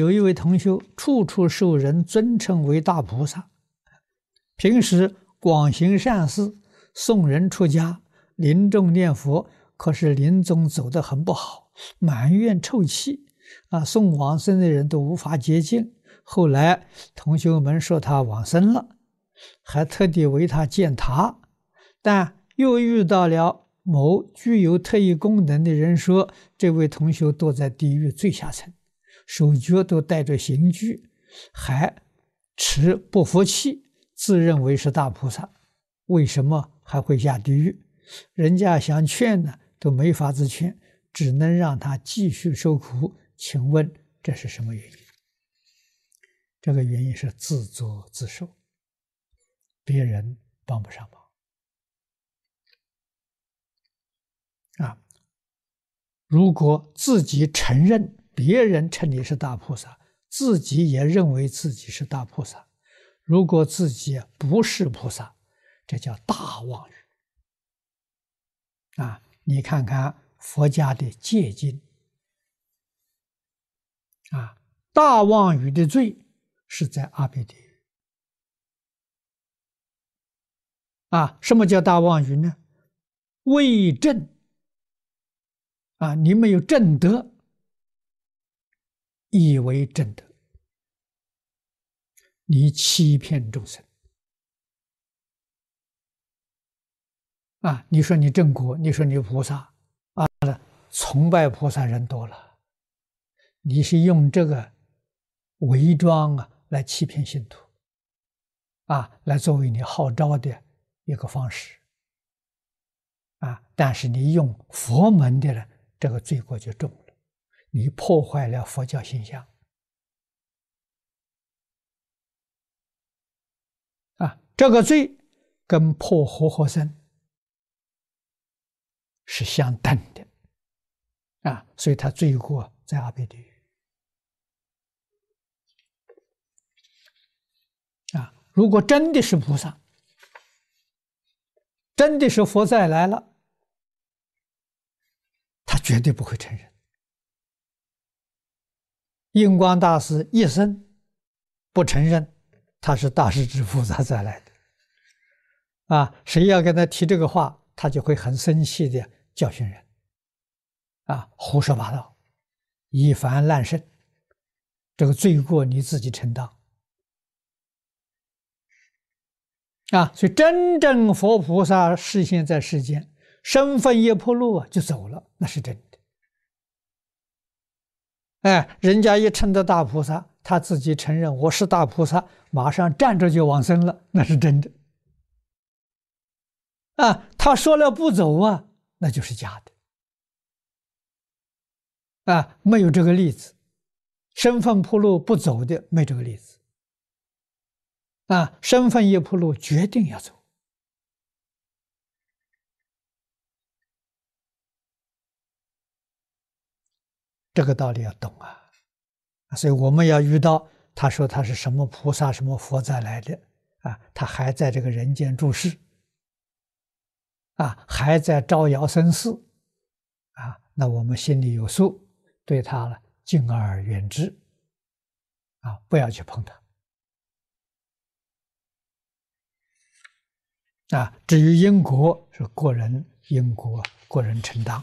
有一位同修，处处受人尊称为大菩萨，平时广行善事，送人出家，临终念佛。可是临终走得很不好，满院臭气啊！送往生的人都无法接近。后来同修们说他往生了，还特地为他建塔，但又遇到了某具有特异功能的人说，这位同修躲在地狱最下层。手脚都带着刑具，还持不服气，自认为是大菩萨，为什么还会下地狱？人家想劝呢，都没法子劝，只能让他继续受苦。请问这是什么原因？这个原因是自作自受，别人帮不上忙啊。如果自己承认。别人称你是大菩萨，自己也认为自己是大菩萨。如果自己不是菩萨，这叫大妄语。啊，你看看佛家的戒经，啊，大妄语的罪是在阿鼻地狱。啊，什么叫大妄语呢？为正。啊，你没有正德。以为正德，你欺骗众生啊！你说你正果，你说你菩萨啊，崇拜菩萨人多了，你是用这个伪装啊来欺骗信徒啊，来作为你号召的一个方式啊！但是你用佛门的呢，这个罪过就重了。你破坏了佛教形象啊！这个罪跟破和合僧是相等的啊，所以他罪过在阿鼻地狱啊！如果真的是菩萨，真的是佛再来了，他绝对不会承认。印光大师一生不承认他是大师之菩萨再来的，啊，谁要跟他提这个话，他就会很生气的教训人，啊，胡说八道，以凡滥圣，这个罪过你自己承担，啊，所以真正佛菩萨示现在世间，身份一破露啊，就走了，那是真。的。哎，人家一称得大菩萨，他自己承认我是大菩萨，马上站着就往生了，那是真的。啊，他说了不走啊，那就是假的。啊，没有这个例子，身份铺路不走的，没这个例子。啊，身份一铺路，决定要走。这个道理要懂啊，所以我们要遇到他说他是什么菩萨、什么佛再来的啊，他还在这个人间住世啊，还在招摇生事啊，那我们心里有数，对他了敬而远之啊，不要去碰他啊。至于因果，是个人因果，个人承担。